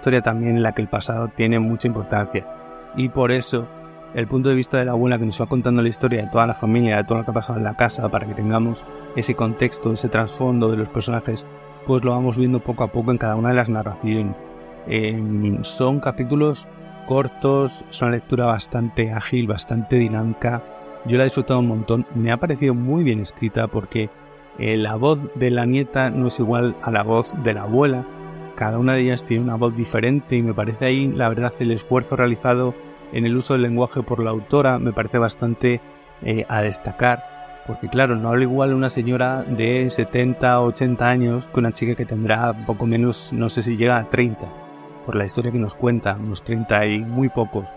historia también en la que el pasado tiene mucha importancia. Y por eso el punto de vista de la abuela que nos va contando la historia de toda la familia, de todo lo que ha pasado en la casa, para que tengamos ese contexto, ese trasfondo de los personajes, pues lo vamos viendo poco a poco en cada una de las narraciones. Em, son capítulos cortos, es una lectura bastante ágil, bastante dinámica. Yo la he disfrutado un montón, me ha parecido muy bien escrita porque eh, la voz de la nieta no es igual a la voz de la abuela. Cada una de ellas tiene una voz diferente y me parece ahí, la verdad, el esfuerzo realizado en el uso del lenguaje por la autora me parece bastante eh, a destacar. Porque claro, no habla igual una señora de 70 o 80 años que una chica que tendrá poco menos, no sé si llega a 30, por la historia que nos cuenta, unos 30 y muy pocos.